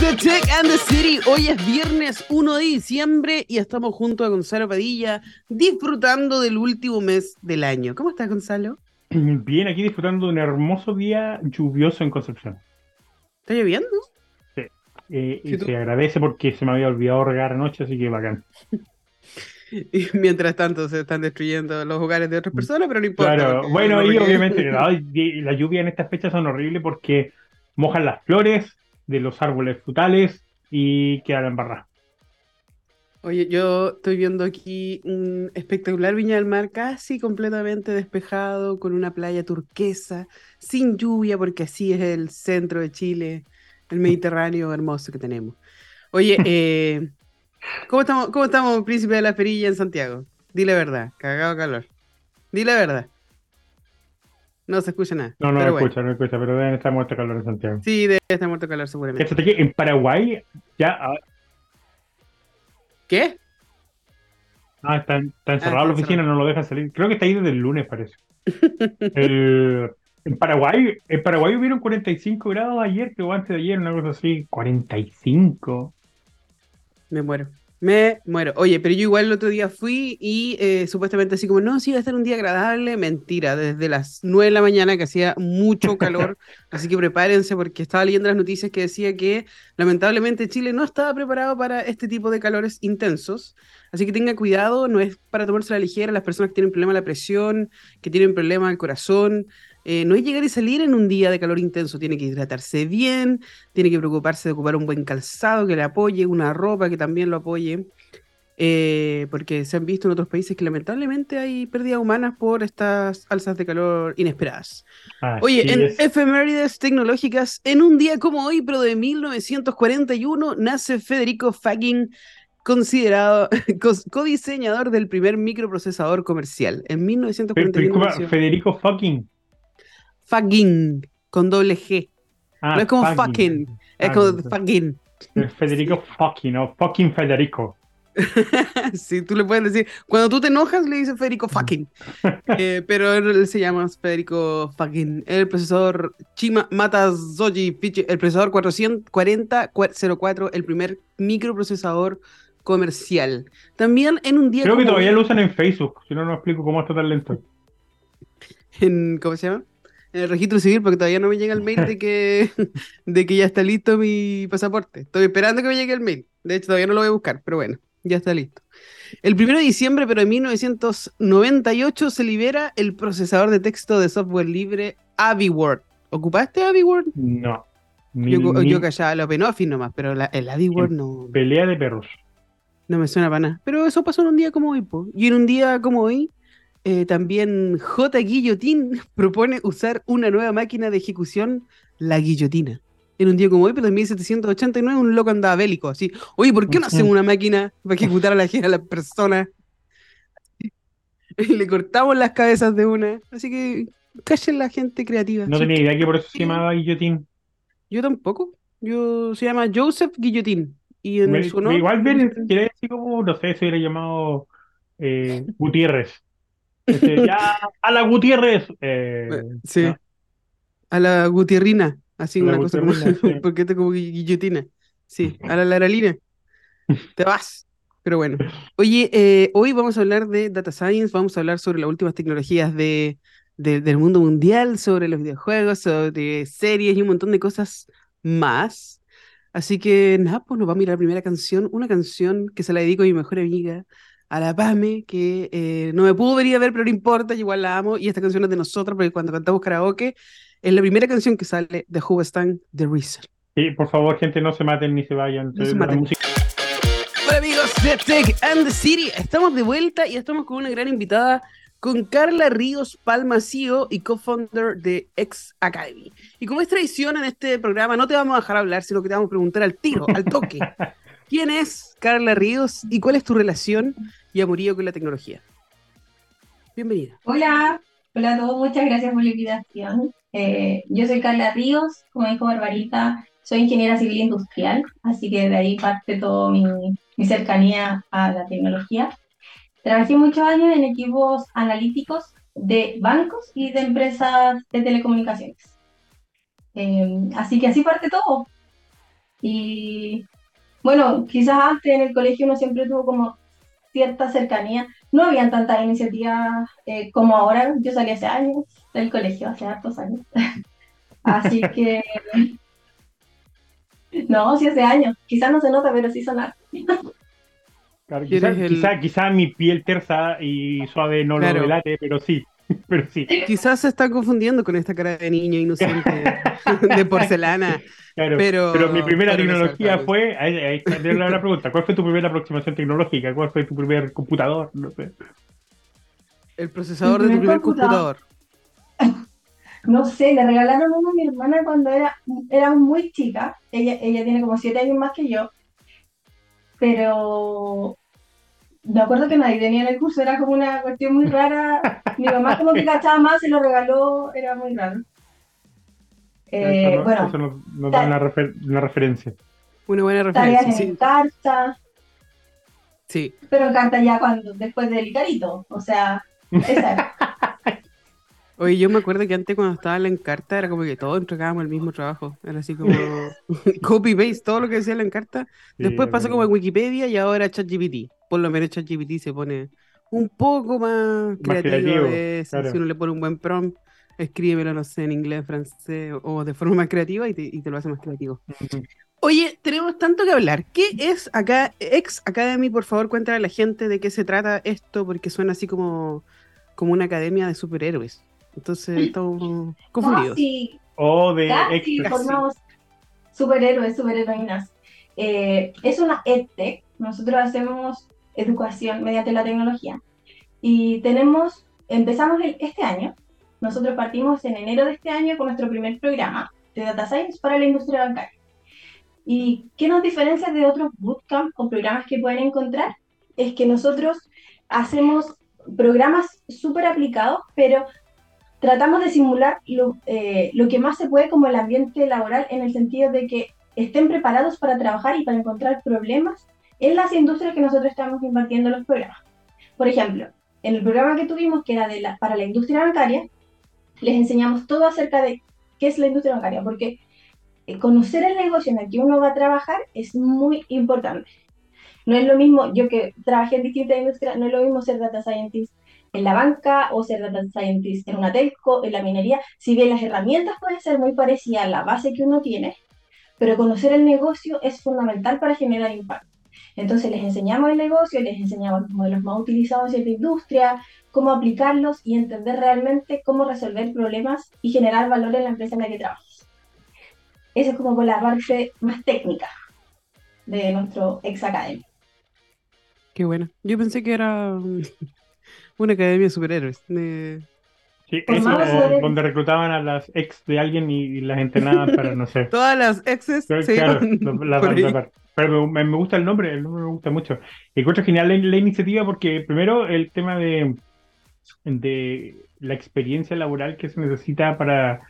The Tech and the City. Hoy es viernes 1 de diciembre y estamos junto a Gonzalo Padilla disfrutando del último mes del año. ¿Cómo estás, Gonzalo? Bien, aquí disfrutando de un hermoso día lluvioso en Concepción. ¿Está lloviendo? Sí. Eh, y se agradece porque se me había olvidado regar anoche, así que bacán. Y mientras tanto se están destruyendo los hogares de otras personas, pero no importa. Claro, bueno, y obviamente la lluvia en estas fechas son horribles porque mojan las flores de los árboles frutales y quedan embarradas. Oye, yo estoy viendo aquí un espectacular Viña del Mar casi completamente despejado, con una playa turquesa, sin lluvia, porque así es el centro de Chile, el Mediterráneo hermoso que tenemos. Oye, eh, ¿Cómo estamos, cómo estamos, príncipe de la perilla en Santiago? Dile la verdad, cagado calor. Dile la verdad. No se escucha nada. No, no me escucha, no escucha, pero deben estar muerto calor en Santiago. Sí, debe estar muerto calor seguramente. Aquí, en Paraguay ya... Ah. ¿Qué? Ah, está, está encerrado ah, la oficina, no lo deja salir. Creo que está ahí desde el lunes, parece. en Paraguay, en Paraguay hubieron 45 grados ayer, o antes de ayer, una cosa así. 45. Me muero. Me muero. Oye, pero yo igual el otro día fui y eh, supuestamente así como, no, sí, va a estar un día agradable. Mentira, desde las 9 de la mañana que hacía mucho calor. así que prepárense porque estaba leyendo las noticias que decía que lamentablemente Chile no estaba preparado para este tipo de calores intensos. Así que tengan cuidado, no es para tomarse la ligera. Las personas que tienen problema de la presión, que tienen problema del corazón, eh, no es llegar y salir en un día de calor intenso, tiene que hidratarse bien, tiene que preocuparse de ocupar un buen calzado que le apoye, una ropa que también lo apoye, eh, porque se han visto en otros países que lamentablemente hay pérdidas humanas por estas alzas de calor inesperadas. Oye, en efemérides tecnológicas, en un día como hoy, pero de 1941, nace Federico Faggin considerado codiseñador del primer microprocesador comercial. En 1941. Federico Fucking fucking, con doble G. Ah, no es como fucking, es como fucking. Federico fucking, o fucking Federico. sí, tú le puedes decir. Cuando tú te enojas, le dices Federico fucking. Eh, pero él se llama Federico fucking. El procesador Chima Mata Zoji el procesador 44004, el primer microprocesador comercial. También en un día. Creo que todavía lo usan en Facebook, si no, no explico cómo está tan lento. En, ¿Cómo se llama? En el registro civil porque todavía no me llega el mail de que, de que ya está listo mi pasaporte. Estoy esperando que me llegue el mail. De hecho, todavía no lo voy a buscar, pero bueno, ya está listo. El 1 de diciembre, pero de 1998, se libera el procesador de texto de software libre AviWord. ¿Ocupaste AviWord? No. yo, yo callaba el OpenOffice nomás, pero el AviWord no. Pelea de perros. No me suena para nada. Pero eso pasó en un día como hoy, Y en un día como hoy, eh, también J. Guillotín propone usar una nueva máquina de ejecución, la guillotina. En un día como hoy, pero en 1789, un loco andaba bélico, así. Oye, ¿por qué no hacen una máquina para ejecutar a la, a la persona? Le cortamos las cabezas de una. Así que callen la gente creativa. No tenía idea que por eso se llamaba Guillotín. Yo tampoco. Yo se llama Joseph Guillotín. Y en su igual bien, quiere decir como, no sé, se hubiera llamado eh, Gutiérrez. Este, ya, a la Gutiérrez. Eh, eh, sí. A la Gutierrina. Así una cosa como. Porque te como guillotina. Sí, a la Laralina. te vas. Pero bueno. Oye, eh, hoy vamos a hablar de Data Science, vamos a hablar sobre las últimas tecnologías de, del mundo mundial, sobre los videojuegos, sobre series y un montón de cosas más. Así que nada, pues nos vamos a mirar la primera canción, una canción que se la dedico a mi mejor amiga, a la Pame, que eh, no me pudo venir a ver, pero no importa, igual la amo. Y esta canción es de nosotros, porque cuando cantamos karaoke, es la primera canción que sale de Who Stand The Reason. Sí, por favor, gente, no se maten ni se vayan. Hola amigos de Tech and the City, estamos de vuelta y estamos con una gran invitada, con Carla Ríos Palma, CEO y co-founder de X Academy. Y como es tradición en este programa, no te vamos a dejar hablar, sino que te vamos a preguntar al tiro, al toque. ¿Quién es Carla Ríos y cuál es tu relación y amorío con la tecnología? Bienvenida. Hola, hola a todos, muchas gracias por la invitación. Eh, yo soy Carla Ríos, como dijo Barbarita, soy ingeniera civil industrial, así que de ahí parte toda mi, cercanía a la tecnología. Trabajé muchos años en equipos analíticos de bancos y de empresas de telecomunicaciones. Eh, así que así parte todo. Y bueno, quizás antes en el colegio uno siempre tuvo como cierta cercanía. No habían tantas iniciativas eh, como ahora. Yo salí hace años del colegio, hace hartos años. Así que... No, sí hace años. Quizás no se nota, pero sí sonar. Claro, quizá, quizá, quizá, mi piel tersa y suave no lo delate, pero sí. Pero sí. Quizás se está confundiendo con esta cara de niño inocente de porcelana. Claro, pero, pero mi primera tecnología fue. Ahí, ahí la pregunta: ¿Cuál fue tu primera aproximación tecnológica? ¿Cuál fue tu primer computador? No sé. El procesador de tu primer computador. No sé, le regalaron uno a mi hermana cuando era, era muy chica. Ella, ella tiene como siete años más que yo. Pero me acuerdo que nadie tenía en el curso, era como una cuestión muy rara. Mi mamá como que cachaba más, se lo regaló, era muy raro. Eh, eso bueno, eso nos, da una, referencia. Una buena referencia. Tareas en carta. Sí. Pero en carta ya cuando, después del Icarito, o sea, esa Oye, yo me acuerdo que antes cuando estaba en la encarta era como que todos entregábamos el mismo trabajo. Era así como copy-paste, todo lo que decía la encarta. Después pasó como en Wikipedia y ahora ChatGPT. Por lo menos ChatGPT se pone un poco más, creativo, Si uno le pone un buen prompt, escríbelo, no sé, en inglés, francés o de forma más creativa y te, lo hace más creativo. Oye, tenemos tanto que hablar. ¿Qué es acá, Ex Academy? Por favor, cuéntale a la gente de qué se trata esto, porque suena así como, como una academia de superhéroes. Entonces estamos confundidos. O de casi formamos superhéroes, superheroínas. Eh, es una EdTech. Nosotros hacemos educación mediante la tecnología. Y tenemos, empezamos este año. Nosotros partimos en enero de este año con nuestro primer programa de Data Science para la industria bancaria. ¿Y qué nos diferencia de otros bootcamp o programas que pueden encontrar? Es que nosotros hacemos programas súper aplicados, pero tratamos de simular eh, lo, que más se puede como el ambiente laboral en el sentido de que estén preparados para trabajar y para encontrar problemas en las industrias que nosotros estamos impartiendo los programas. Por ejemplo, en el programa que tuvimos, que era para la industria bancaria, les enseñamos todo acerca de qué es la industria bancaria, porque eh, conocer el negocio en el que uno va a trabajar es muy importante. No es lo mismo, yo que trabajé en distintas industrias, no es lo mismo ser data scientist en la banca o ser data scientist en una telco, en la minería, si bien las herramientas pueden ser muy parecidas a la base que uno tiene, pero conocer el negocio es fundamental para generar impacto. Entonces les enseñamos el negocio, les enseñamos los modelos más utilizados en la industria, cómo aplicarlos y entender realmente cómo resolver problemas y generar valor en la empresa en la que trabajas. Esa es como por la parte más técnica de nuestro ex academy. Qué bueno. Yo pensé que era una academia de superhéroes. Sí, eso, donde reclutaban a las ex de alguien y, las entrenaban para, no sé. Todas las exes. Claro, pero me, gusta el nombre, el nombre me gusta mucho. Y encuentro genial la, iniciativa porque, primero, el tema de, de la experiencia laboral que se necesita para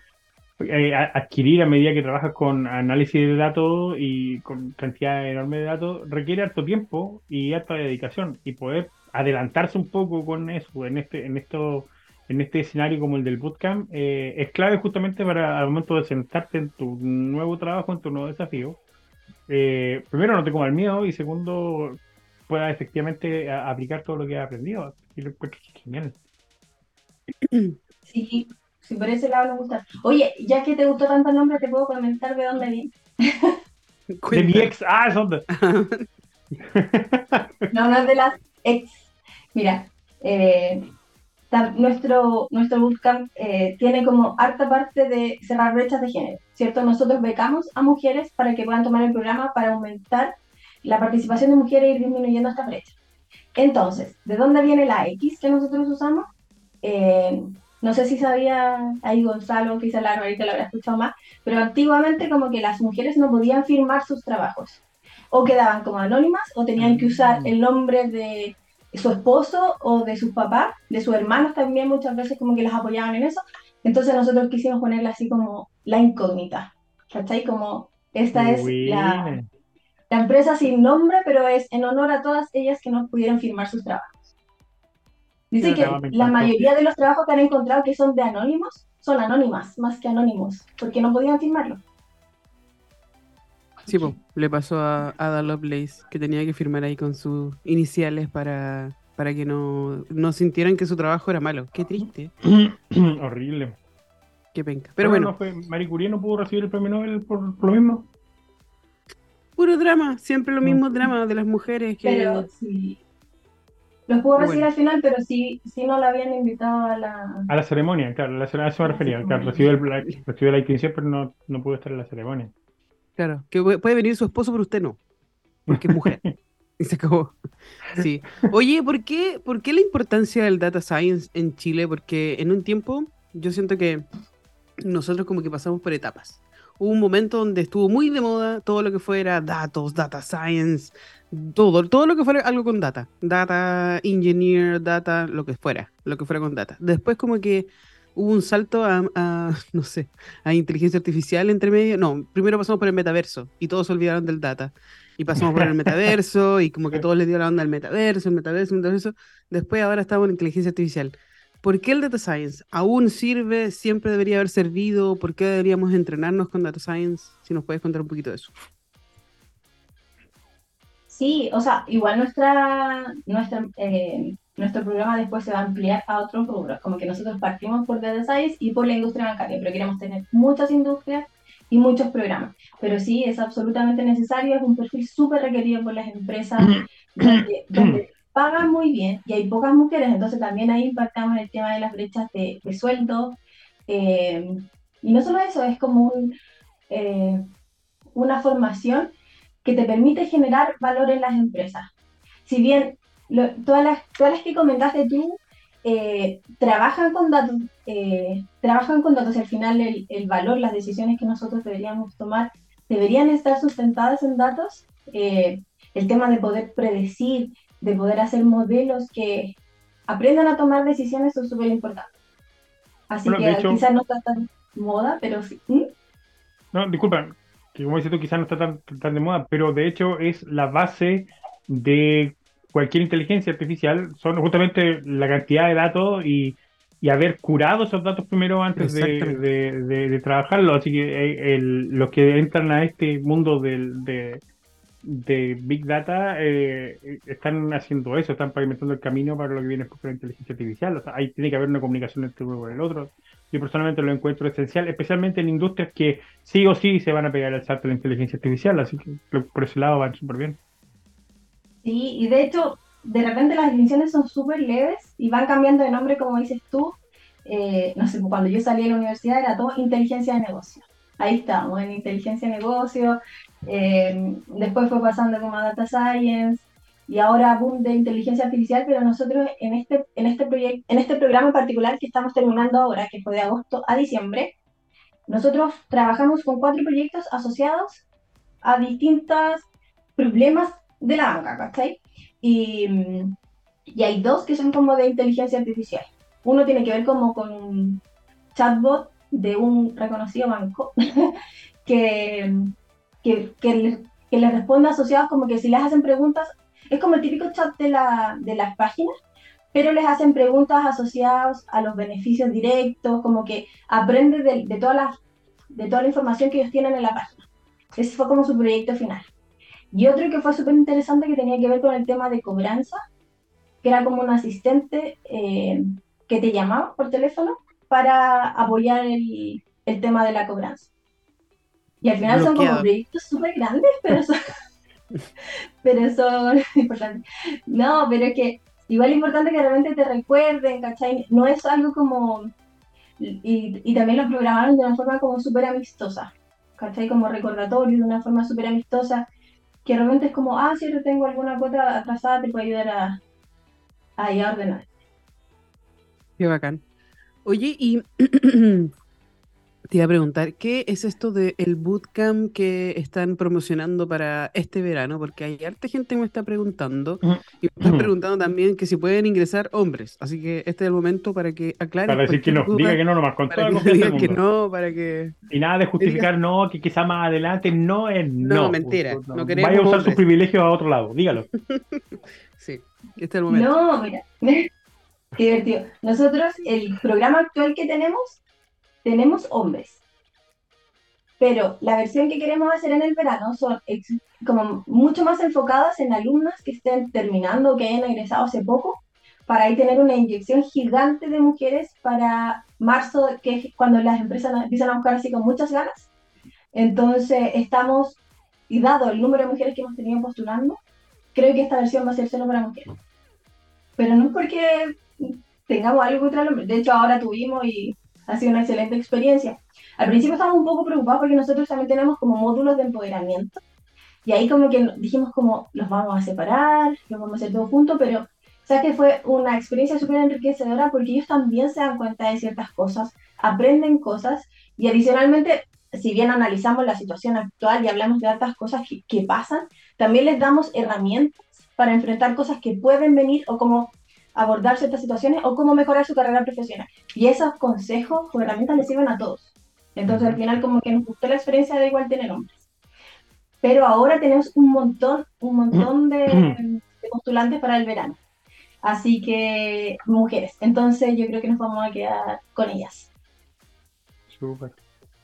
eh, adquirir a medida que trabajas con análisis de datos y con cantidad enorme de datos requiere harto tiempo y harta dedicación y poder adelantarse un poco con eso en este en esto en este escenario como el del bootcamp eh, es clave justamente para al momento de sentarte en tu nuevo trabajo en tu nuevo desafío eh, primero no te el miedo y segundo pueda efectivamente aplicar todo lo que has aprendido. Y lo genial. Sí si por ese lado me gusta. Oye ya que te gustó tanto el nombre te puedo comentar de dónde viene de mi ex. Ah ¿dónde? no no es de las ex. Mira, eh, nuestro, nuestro bootcamp eh, tiene como harta parte de cerrar brechas de género, ¿cierto? Nosotros becamos a mujeres para que puedan tomar el programa para aumentar la participación de mujeres y ir disminuyendo esta brecha. Entonces, ¿de dónde viene la X que nosotros usamos? Eh, no sé si sabía ahí Gonzalo, quizá la ahorita lo habrá escuchado más, pero antiguamente como que las mujeres no podían firmar sus trabajos o quedaban como anónimas o tenían que usar el nombre de su esposo o de sus papás, de sus hermanos también muchas veces como que las apoyaban en eso. Entonces nosotros quisimos ponerla así como la incógnita, ¿cachai? Como esta es la, la, empresa sin nombre, pero es en honor a todas ellas que no pudieron firmar sus trabajos. Dice que la mayoría de los trabajos que han encontrado que son de anónimos son anónimas, más que anónimos, porque no podían firmarlo. Sí, pues, le pasó a Ada Lovelace que tenía que firmar ahí con sus iniciales para, para que no, no sintieran que su trabajo era malo. Qué triste. Horrible. Qué penca. Pero bueno. No fue, Marie Curie no pudo recibir el premio Nobel por, por lo mismo. Puro drama, siempre lo mismo drama de las mujeres que. Pero sí. Los pudo recibir al final, pero sí, sí no la habían invitado a la. A la ceremonia, claro, a la ceremonia se me refería. Claro, recibió, el, la, recibió la pero no, no pudo estar en la ceremonia. Claro, que puede venir su esposo, pero usted no. Porque es mujer. y se acabó. Sí. Oye, ¿por qué, ¿por qué la importancia del data science en Chile? Porque en un tiempo yo siento que nosotros como que pasamos por etapas. Hubo un momento donde estuvo muy de moda todo lo que fuera datos, data science, todo, todo lo que fuera algo con data. Data engineer, data, lo que fuera, lo que fuera con data. Después como que hubo un salto a, no sé, a inteligencia artificial entre medio. No, primero pasamos por el metaverso y todos se olvidaron del data. Y pasamos por el metaverso y como que todos les dio la onda al metaverso, el metaverso, el metaverso. Después ahora estamos en inteligencia artificial. ¿Por qué el data science aún sirve? ¿Siempre debería haber servido? ¿Por qué deberíamos entrenarnos con data science? Si nos puedes contar un poquito de eso. Sí, o sea, igual nuestra, nuestra, eh, nuestro programa después se va a ampliar a otros rubros, como que nosotros partimos por data science y por la industria bancaria, pero queremos tener muchas industrias y muchos programas. Pero sí, es absolutamente necesario, es un perfil súper requerido por las empresas, donde pagan muy bien y hay pocas mujeres, entonces también ahí impactamos en el tema de las brechas de, sueldo. Eh, y no solo eso, es como eh, una formación que te permite generar valor en las empresas. Si bien todas, las, todas las que comentaste tú eh, trabajan con datos, trabajan con datos y al final el, el, valor, las decisiones que nosotros deberíamos tomar deberían estar sustentadas en datos. el tema de poder predecir, de poder hacer modelos que aprendan a tomar decisiones son súper importantes. Así que quizás no está tan moda, pero sí. ¿Mm? No, disculpa, que como dices tú, quizás no está tan, tan de moda, pero de hecho es la base de cualquier inteligencia artificial, son justamente la cantidad de datos y, y haber curado esos datos primero antes de, de, de, trabajarlos. Así que eh, los que entran a este mundo del, de, de Big Data eh, están haciendo eso, están pavimentando el camino para lo que viene por la inteligencia artificial. O sea, ahí tiene que haber una comunicación entre uno y el otro. Yo personalmente lo encuentro esencial, especialmente en industrias que sí o sí se van a pegar al salto de la inteligencia artificial, así que por ese lado van súper bien. Sí, y de hecho, de repente las definiciones son súper leves y van cambiando de nombre, como dices tú. Eh, no sé, cuando yo salí de la universidad era todo inteligencia de negocio ahí estamos, en inteligencia de negocio, eh, después fue pasando como a data science y ahora boom de inteligencia artificial, pero nosotros en este, en este, proyecto, en este programa en particular que estamos terminando ahora, que fue de agosto a diciembre, nosotros trabajamos con cuatro proyectos asociados a distintos problemas de la banca, ¿cachai? Y, y hay dos que son como de inteligencia artificial. Uno tiene que ver como con un chatbot de un reconocido banco que, que, que, le, responde a asociados como que si les hacen preguntas, es como el típico chat de, la, de las páginas, pero les hacen preguntas asociadas a los beneficios directos, como que aprende de, de, toda la, de toda la información que ellos tienen en la página. Ese fue como su proyecto final. Y otro que fue súper interesante que tenía que ver con el tema de cobranza, que era como un asistente eh, que te llamaba por teléfono para apoyar el, el tema de la cobranza. Y al final son como proyectos súper grandes, pero son, pero son importantes. No, pero es que igual es importante que realmente te recuerden, ¿cachai? No es algo como... Y, y también lo programaron de una forma como súper amistosa, ¿cachai? Como recordatorio, de una forma súper amistosa, que realmente es como, ah, si yo tengo alguna cuota atrasada, te puedo ayudar a, a, a ordenar. Qué bacán. Oye, y te iba a preguntar, ¿qué es esto del el bootcamp que están promocionando para este verano? Porque hay harta gente que me está preguntando y me están preguntando también que si pueden ingresar hombres. Así que este es el momento para que aclaren. Para decir que no, diga que no nomás, con todo que que no, para que... Y nada de justificar no, que quizá más adelante no es no. No, mentira, no, queremos Vaya a usar su privilegio a otro lado, dígalo. sí, este es el momento. No, mira. Qué divertido. Nosotros, el programa actual que tenemos, tenemos hombres. pero la versión que queremos hacer en el verano son como mucho más enfocadas en alumnas que estén terminando que hayan egresado hace poco, para ahí tener una inyección gigante de mujeres para marzo, que es cuando las empresas empiezan a buscar así con muchas ganas. Entonces, estamos, y dado el número de mujeres que hemos tenido postulando, creo que esta versión va a ser solo para mujeres. Pero no es porque tengamos algo contra el. De hecho, ahora tuvimos y ha sido una excelente experiencia. Al principio estábamos un poco preocupados porque nosotros también tenemos como módulos de empoderamiento. Y ahí como que dijimos como, los vamos a separar, los vamos a hacer todos juntos, pero o que fue una experiencia súper enriquecedora porque ellos también se dan cuenta de ciertas cosas, aprenden cosas y adicionalmente, si bien analizamos la situación actual y hablamos de otras cosas que, que pasan, también les damos herramientas para enfrentar cosas que pueden venir o cómo abordar ciertas situaciones o cómo mejorar su carrera profesional. Y esos consejos o herramientas les sirven a todos. Entonces al final como que nos gustó la experiencia de igual tener hombres. Pero ahora tenemos un montón, un montón de, postulantes para el verano. Así que mujeres. Entonces yo creo que nos vamos a quedar con ellas. Súper.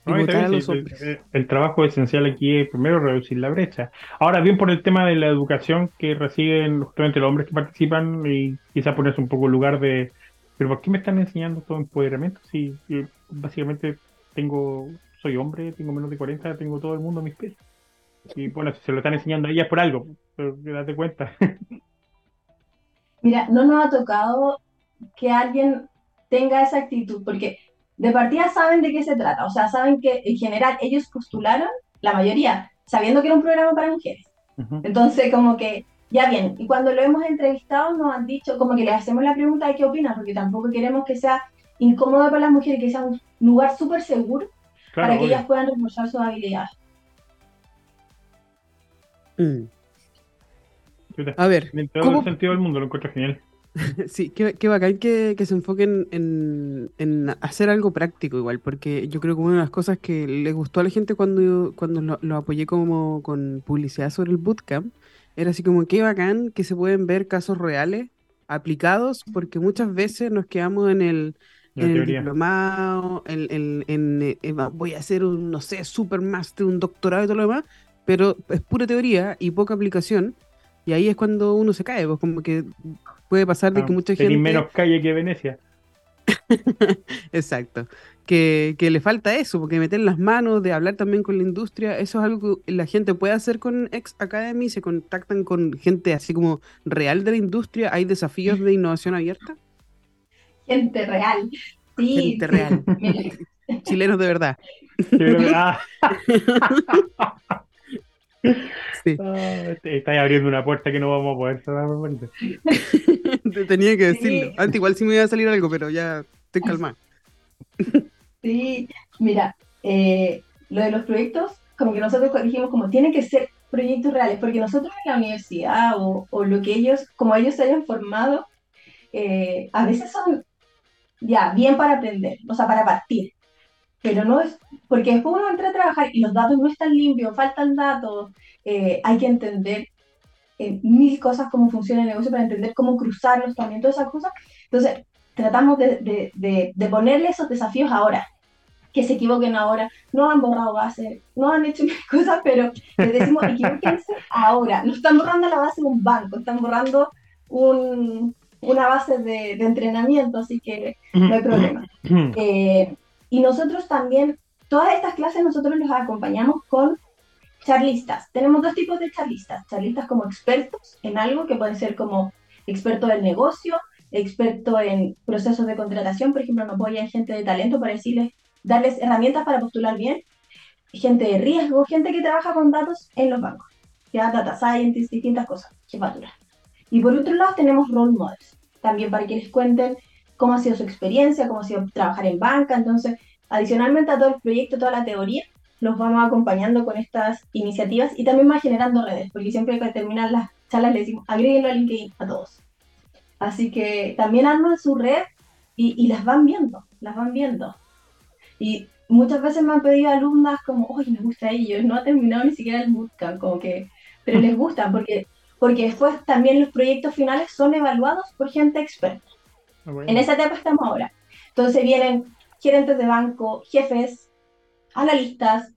El, trabajo esencial aquí es primero reducir la brecha. Ahora bien por el tema de la educación que reciben justamente los hombres que participan y quizás ponerse un poco en lugar de, pero ¿por qué me están enseñando todo empoderamiento si básicamente tengo, soy hombre, tengo menos de 40, tengo todo el mundo a mis pies? Y bueno, si se lo están enseñando a ellas por algo, pero date cuenta. Mira, no nos ha tocado que alguien tenga esa actitud, porque de partida saben de qué se trata, o sea, saben que en general ellos postularon, la mayoría, sabiendo que era un programa para mujeres. Entonces, como que, ya bien, y cuando lo hemos entrevistado nos han dicho, como que le hacemos la pregunta de qué opinan, porque tampoco queremos que sea incómodo para las mujeres, que sea un lugar súper seguro para que ellas puedan reforzar sus habilidades. Mm. A ver. En todo el sentido del mundo lo encuentro genial. sí, qué, qué bacán que, que se enfoquen en, en, hacer algo práctico igual, porque yo creo que una de las cosas que le gustó a la gente cuando, cuando lo, lo, apoyé como con publicidad sobre el bootcamp, era así como qué bacán que se pueden ver casos reales aplicados, porque muchas veces nos quedamos en el, en el diplomado, en, en, en, voy a hacer un, no sé, supermaster, un doctorado y todo lo demás, pero es pura teoría y poca aplicación. Y ahí es cuando uno se cae, pues como que puede pasar de que mucha gente... menos calle que Venecia. Exacto. Que, que, le falta eso, porque meter las manos, de hablar también con la industria, eso es algo que la gente puede hacer con Ex Academy, se contactan con gente así como real de la industria, hay desafíos de innovación abierta. Gente real, sí. Gente real. Chilenos de verdad. Sí. estáis abriendo una puerta que no vamos a poder cerrar. Tenía que decirlo. Antes igual sí me iba a salir algo, pero ya estoy calmado. Sí, mira, eh, lo de los proyectos, como que nosotros dijimos como tienen que ser proyectos reales, porque nosotros en la universidad o, o lo que ellos, como ellos se hayan formado, eh, a veces son ya bien para aprender, o sea, para partir, pero no es, porque después uno entra a trabajar y los datos no están limpios, faltan datos, eh, hay que entender eh, mil cosas cómo funciona el negocio para entender cómo cruzarlos también, todas esas cosas. Entonces, tratamos de, de, de, ponerle esos desafíos ahora, que se equivoquen ahora, no han borrado base, no han hecho mil cosas, pero les decimos, equivóquense ahora, no están borrando la base de un banco, están borrando un, una base de, entrenamiento, así que no hay problema. Eh, y nosotros también, todas estas clases nosotros los acompañamos con charlistas. Tenemos dos tipos de charlistas. Charlistas como expertos en algo, que pueden ser como experto del negocio, experto en procesos de contratación, por ejemplo, nos apoyan gente de talento para decirles, darles herramientas para postular bien, gente de riesgo, gente que trabaja con datos en los bancos, ya data scientists, distintas cosas, jefatura. Y por otro lado tenemos role models, también para que les cuenten cómo ha sido su experiencia, cómo ha sido trabajar en banca. Entonces, adicionalmente a todo el proyecto, toda la teoría, los vamos acompañando con estas iniciativas y también va generando redes, porque siempre que terminar las charlas le decimos, agréguenlo a LinkedIn a todos. Así que también arman su red y, las van viendo, las van viendo. Y muchas veces me han pedido alumnas como, oye, me gusta ellos, no ha terminado ni siquiera el bootcamp, como que, pero les gusta porque, porque después también los proyectos finales son evaluados por gente experta. Ah, en esa etapa estamos ahora. Entonces vienen gerentes de banco, jefes, analistas,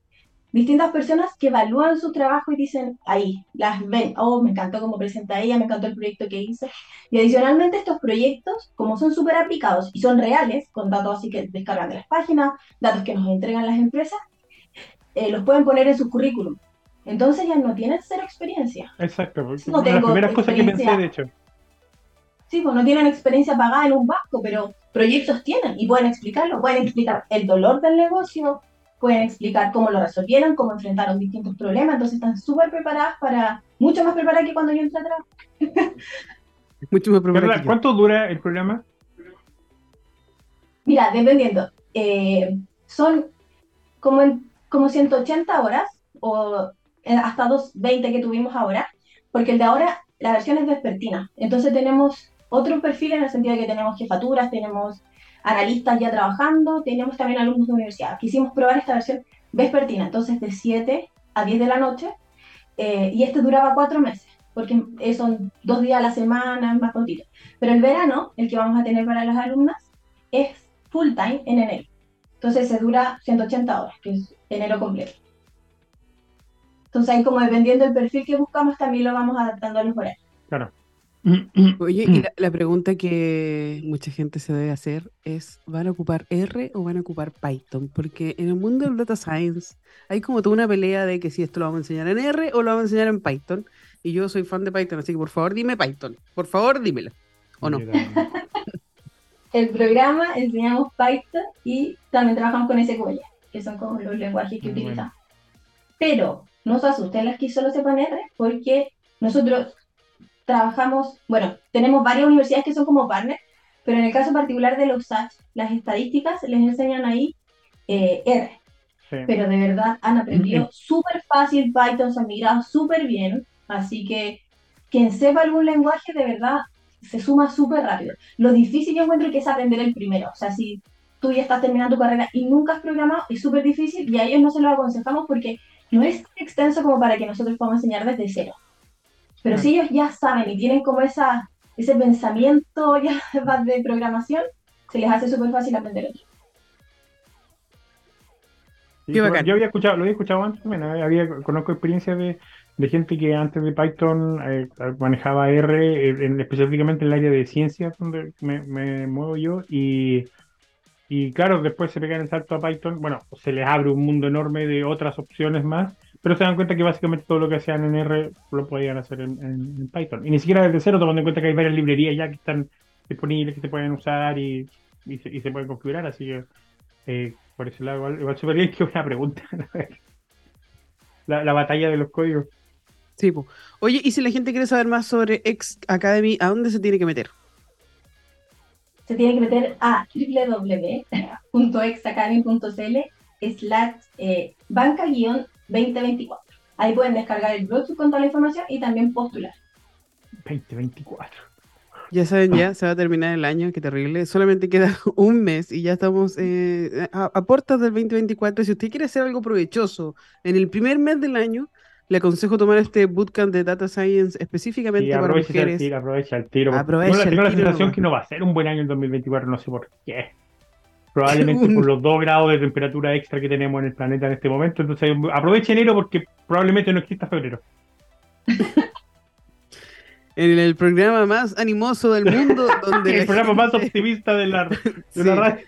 distintas personas que evalúan su trabajo y dicen, ahí, las ven, oh, me encantó cómo presenta ella, me encantó el proyecto que hice. Y adicionalmente estos proyectos, como son súper aplicados y son reales, con datos así que descargan de las páginas, datos que nos entregan las empresas, eh, los pueden poner en su currículum. Entonces ya no tienen cero experiencia. Exacto, porque no las primeras cosas que pensé, de hecho. Sí, pues no tienen experiencia pagada en un banco, pero proyectos tienen y pueden explicarlo, pueden explicar el dolor del negocio, pueden explicar cómo lo resolvieron, cómo enfrentaron distintos problemas, entonces están súper preparadas para, mucho más preparadas que cuando yo entré atrás. mucho más preparadas. ¿Cuánto dura el programa? Mira, dependiendo, eh, son como, como 180 horas o eh, hasta 220 que tuvimos ahora, porque el de ahora, la versión es vespertina, entonces tenemos otro perfil en el sentido de que tenemos jefaturas, tenemos analistas ya trabajando, tenemos también alumnos de universidad. Quisimos probar esta versión vespertina, entonces de 7 a 10 de la noche, eh, y este duraba cuatro meses, porque son dos días a la semana, más cortito. Pero el verano, el que vamos a tener para las alumnas, es full time en enero. Entonces se dura 180 horas, que es enero completo. Entonces ahí como dependiendo del perfil que buscamos, también lo vamos adaptando a los horarios. Claro. Oye, y la, pregunta que mucha gente se debe hacer es, ¿van a ocupar R o van a ocupar Python? Porque en el mundo del data science hay como toda una pelea de que si esto lo vamos a enseñar en R o lo vamos a enseñar en Python. Y yo soy fan de Python, así que por favor dime Python. Por favor dímelo. ¿O no? el programa enseñamos Python y también trabajamos con SQL, que son como los lenguajes que utilizamos. Pero no se asusten las que solo sepan R, porque nosotros trabajamos, bueno, tenemos varias universidades que son como partners, pero en el caso particular de los SAT, las estadísticas les enseñan ahí eh, R. Pero de verdad han aprendido súper fácil Python, se han migrado súper bien, así que quien sepa algún lenguaje de verdad se suma súper rápido. Lo difícil yo encuentro que es aprender el primero, o sea, si tú ya estás terminando tu carrera y nunca has programado, es súper difícil y a ellos no se lo aconsejamos porque no es extenso como para que nosotros podamos enseñar desde cero. Pero si ellos ya saben y tienen como esa, ese pensamiento ya de programación, se les hace súper fácil aprender yo había escuchado, lo había escuchado antes también, ¿eh? había, conozco experiencias de, de, gente que antes de Python eh, manejaba R, eh, específicamente en el área de ciencias donde me, me muevo yo, y, y claro, después se pegan el salto a Python, bueno, se les abre un mundo enorme de otras opciones más, pero se dan cuenta que básicamente todo lo que hacían en R lo podían hacer en, Python. Y ni siquiera desde cero, tomando en cuenta que hay varias librerías ya que están disponibles, que se pueden usar y, y, se, pueden configurar. Así que eh, por ese lado, igual, igual súper bien que una pregunta. la, la batalla de los códigos. Sí, pues. Oye, y si la gente quiere saber más sobre X Academy, ¿a dónde se tiene que meter? Se tiene que meter a www.exacademy.cl slash eh, banca-guión 2024. Ahí pueden descargar el blog con toda la información y también postular. 2024. Ya saben, ya se va a terminar el año, qué terrible. Solamente queda un mes y ya estamos eh, a, puertas del 2024. Si usted quiere hacer algo provechoso en el primer mes del año, le aconsejo tomar este bootcamp de Data Science específicamente para mujeres. El tiro, aprovecha el tiro. tengo la, sensación que no va a ser un buen año en 2024, no sé por qué. Probablemente por los dos grados de temperatura extra que tenemos en el planeta en este momento. Entonces aproveche enero porque probablemente no exista febrero. en el programa más animoso del mundo. Donde el programa más optimista de la, de la radio.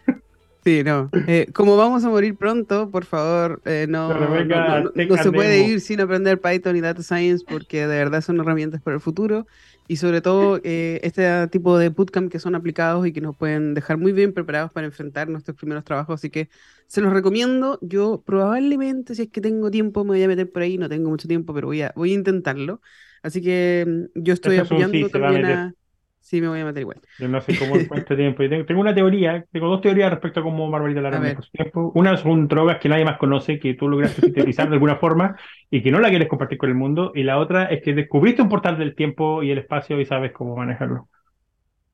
Sí, no. Eh, como vamos a morir pronto, por favor, eh, no, no, se puede ir sin aprender Python y Data Science porque de verdad son herramientas para el futuro y sobre todo eh, este tipo de bootcamp que son aplicados y que nos pueden dejar muy bien preparados para enfrentar nuestros primeros trabajos. Así que se los recomiendo. Yo probablemente, si es que tengo tiempo, me voy a meter por ahí. No tengo mucho tiempo, pero voy a, voy a intentarlo. Así que mm, yo estoy apoyando también a Sí, me voy a meter igual. Yo no sé cómo cuánto tiempo. Tengo, una teoría, tengo dos teorías respecto a cómo Barbarita Lara maneja su tiempo. Una son drogas que nadie más conoce, que tú lograste sintetizar de alguna forma y que no la quieres compartir con el mundo. Y la otra es que descubriste un portal del tiempo y el espacio y sabes cómo manejarlo.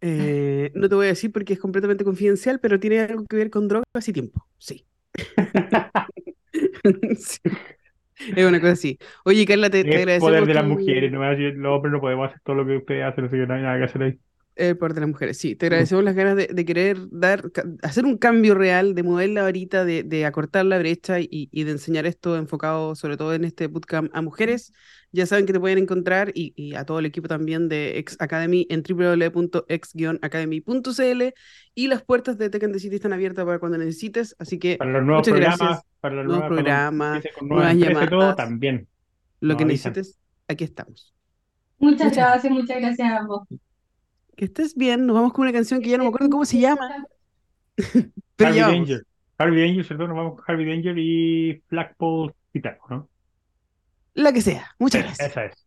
Eh, no te voy a decir porque es completamente confidencial, pero tiene algo que ver con drogas y tiempo. Sí. Es una cosa así. Oye, Carla, te, te agradecemos. El poder de las mujeres, no los hombres no podemos hacer todo lo que ustedes hacen, no hay nada que hacer ahí. El poder de las mujeres, sí. Te agradecemos las ganas de, querer dar, hacer un cambio real, de mover la varita, de, acortar la brecha y, de enseñar esto enfocado sobre todo en este bootcamp a mujeres. Ya saben que te pueden encontrar y, a todo el equipo también de Ex Academy en www.ex-academy.cl y las puertas de Tech and the City están abiertas para cuando necesites. Así que para los nuevos muchas programas, gracias. para los nuevos programas, nuevas llamadas, todo, también. Lo que necesites, aquí estamos. Muchas gracias, muchas gracias a ambos. Que estés bien, nos vamos con una canción que ya no me acuerdo cómo se llama. Harvey Danger. Harvey Danger, perdón, nos vamos con Harvey Danger y Blackpool Pitaco, ¿no? La que sea. Muchas gracias. Esa es.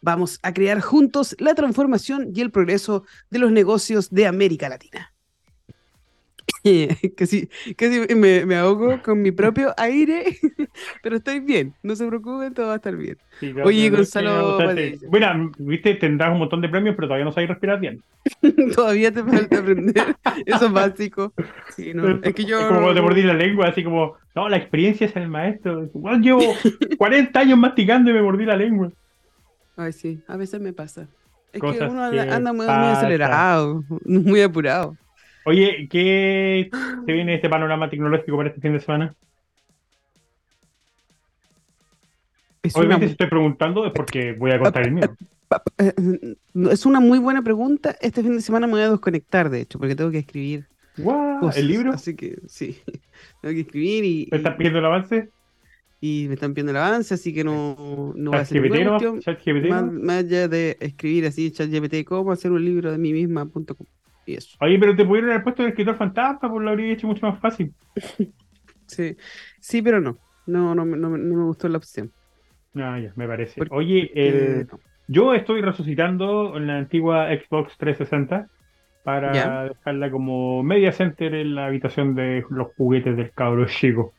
Vamos a crear juntos la transformación y el progreso de los negocios de América Latina. casi casi me, ahogo con mi propio aire, pero estoy bien, no se preocupen, todo va a estar bien. Oye, Gonzalo. bueno, viste, tendrás un montón de premios, pero todavía no sabes respirar bien. todavía te falta aprender, eso es básico. es que yo... como te mordí la lengua, así como, no, la experiencia es el maestro. llevo 40 años masticando y me mordí la lengua. Ay, sí, a veces me pasa. Es que uno anda, muy, acelerado, muy apurado. Oye, ¿qué te viene este panorama tecnológico para este fin de semana? Obviamente, si estoy preguntando es porque voy a contar el mío. Eh, es una muy buena pregunta. Este fin de semana me voy a desconectar, de hecho, porque tengo que escribir. ¿El libro? Así que sí, tengo que escribir y. ¿Me estás pidiendo el avance? Y me están pidiendo el avance, así que no, no voy a hacer ninguna más, más, allá de escribir así ChatGPT, cómo hacer un libro de mí misma, punto y eso. Oye, pero te pudieron haber puesto el escritor fantasma, pues lo habría hecho mucho más fácil. sí, sí, pero no, no, no, no, me gustó la opción. Ah, ya, me parece. Oye, yo estoy resucitando en la antigua Xbox 360 para dejarla como media center en la habitación de los juguetes del cabro chico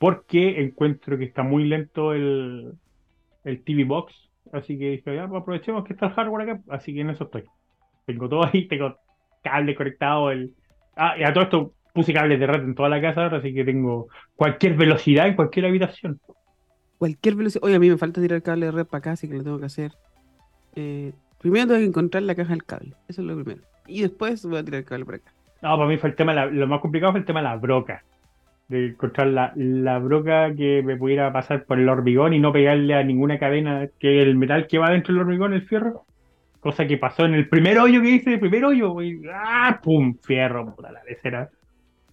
porque encuentro que está muy lento el, el TV Box, así que dije, ya, pues aprovechemos que está el hardware acá, así que en eso estoy. Tengo todo ahí, tengo cable conectado, el... Ah, y a todo esto puse cables de red en toda la casa ahora, así que tengo cualquier velocidad en cualquier habitación. Cualquier velocidad. Oye, a mí me falta tirar cable de red para acá, así que lo tengo que hacer. Eh, primero tengo que encontrar la caja del cable, eso es lo primero. Y después voy a tirar el cable por acá. No, para mí fue el tema, lo más complicado fue el tema de la broca de encontrar la, la, broca que me pudiera pasar por el hormigón y no pegarle a ninguna cadena que el metal que va dentro del hormigón, el fierro. Cosa que pasó en el primer hoyo que hice, el primer hoyo, y ¡ah! ¡pum! Fierro, puta la lecera.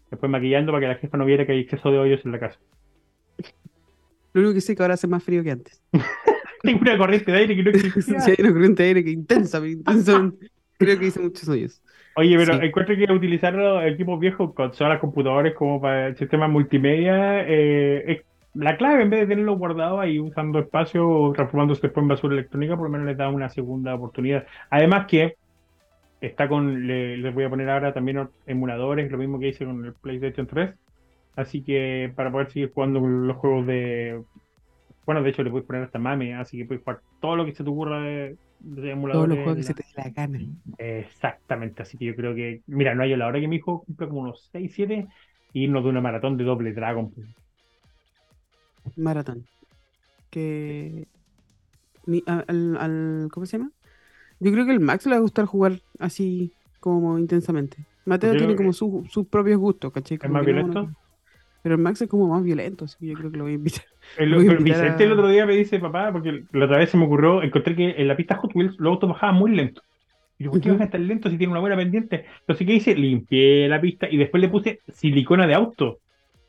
Después maquillando para que la jefa no viera que hay exceso de hoyos en la casa. Lo único que sé es que ahora hace más frío que antes. Tengo una corriente de aire que no existe. sí, hay una corriente de aire que intensa, intensa. Creo que hice muchos hoyos. Oye, pero encuentro que utilizar los equipos viejos, consolas, computadores como para el sistema multimedia, eh, es la clave en vez de tenerlo guardado ahí usando espacio o transformándose después en basura electrónica, por lo menos les da una segunda oportunidad. Además que está con, les voy a poner ahora también emuladores, lo mismo que hice con el PlayStation 3. Así que para poder seguir jugando los juegos de... Bueno, de hecho le puedes poner hasta mame, así que puedes jugar todo lo que se te ocurra de, todos los juegos que se te dé la gana. Exactamente, así que yo creo que. Mira, no hay la hora que mi hijo cumple como unos 6, 7 y irnos de una maratón de doble Dragon. Maratón. Que. al, ¿Cómo se llama? Yo creo que el Max le va a gustar jugar así como intensamente. Mateo tiene como sus propios gustos, ¿caché? ¿Es más violento? Pero el Max es como más violento, así que yo creo que lo voy a invitar. El, Vicente el otro día me dice, papá, porque la otra vez se me ocurrió, encontré que en la pista Hot Wheels los autos bajaban muy lento. Y yo, ¿por qué van a estar lentos si tienen una buena pendiente? Entonces, ¿qué hice? Limpié la pista y después le puse silicona de auto.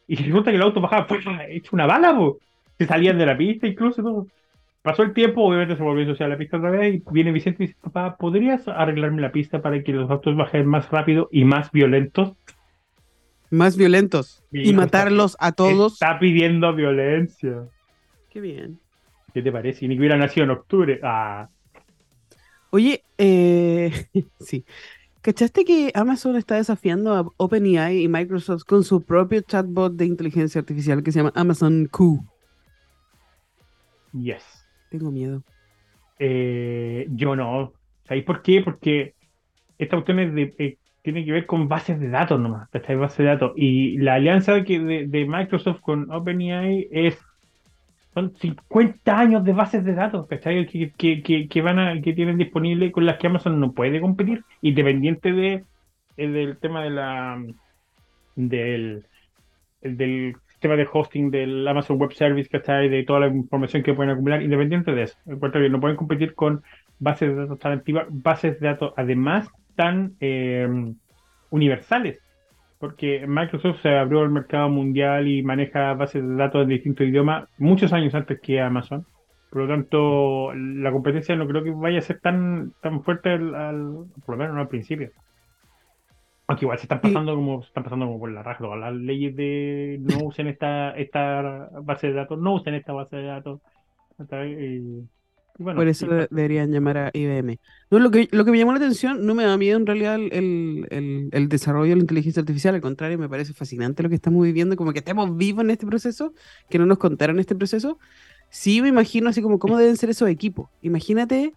Y resulta que el auto bajaba, hecho una bala, po. Se salían de la pista incluso todo. Pasó el tiempo, obviamente se volvió a asociar la pista otra vez y viene Vicente y dice, papá, ¿podrías arreglarme la pista para que los autos bajen más rápido y más violentos? Más violentos. y matarlos a todos. Está pidiendo violencia. Qué bien. ¿Qué te parece? Y ni que hubiera nacido en octubre. Ah. Oye, eh, sí. ¿Cachaste que Amazon está desafiando a OpenAI y Microsoft con su propio chatbot de inteligencia artificial que se llama Amazon Q? Yes. Tengo miedo. Eh, yo no. ¿Sabéis por qué? Porque esta cuestión es de, eh, tiene que ver con bases de datos nomás, ¿cachai? Bases de datos. Y la alianza de, Microsoft con OpenAI es son 50 años de bases de datos, ¿cachai? Que, que, que, que van a, que tienen disponible con las que Amazon no puede competir, independiente de eh, del tema de la del, del sistema de hosting del Amazon Web Service, ¿cachai? De toda la información que pueden acumular, independiente de eso. Encuentro que no pueden competir con bases de datos tan antiguas, bases de datos además tan eh, universales porque Microsoft se abrió al mercado mundial y maneja bases de datos en distintos idiomas muchos años antes que Amazon. Por lo tanto, la competencia no creo que vaya a ser tan, tan fuerte al, por lo menos no al principio. Aunque igual se están pasando como se están pasando como por la raja. Las leyes de no usen esta, esta base de datos, no usen esta base de datos. Y, por eso deberían llamar a IBM. No, lo que, lo que me llamó la atención no me da miedo en realidad el, el, el, desarrollo de la inteligencia artificial, al contrario, me parece fascinante lo que estamos viviendo, como que estemos vivos en este proceso, que no nos contaron este proceso. Sí me imagino así como cómo deben ser esos equipos. Imagínate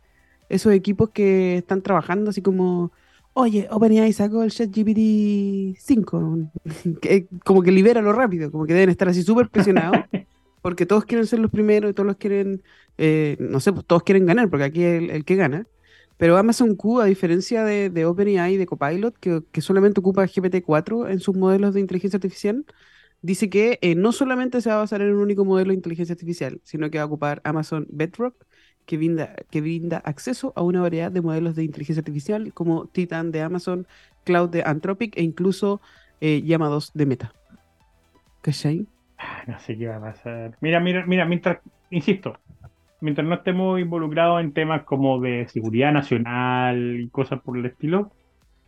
esos equipos que están trabajando así como, oye, OpenAI sacó el ChatGPT 5, que, como que libéralo rápido, como que deben estar así súper presionados. porque todos quieren ser los primeros y todos los quieren, eh, no sé, pues todos quieren ganar, porque aquí es el, que gana. Pero Amazon Q, a diferencia de, de OpenAI y de Copilot, que, solamente ocupa GPT-4 en sus modelos de inteligencia artificial, dice que eh, no solamente se va a basar en un único modelo de inteligencia artificial, sino que va a ocupar Amazon Bedrock, que brinda, que brinda acceso a una variedad de modelos de inteligencia artificial como Titan de Amazon, Cloud de Anthropic e incluso eh, llamados de Meta. ¿Cachai? No sé qué va a pasar. Mira, mira, mira, mientras, insisto, mientras no estemos involucrados en temas como de seguridad nacional y cosas por el estilo,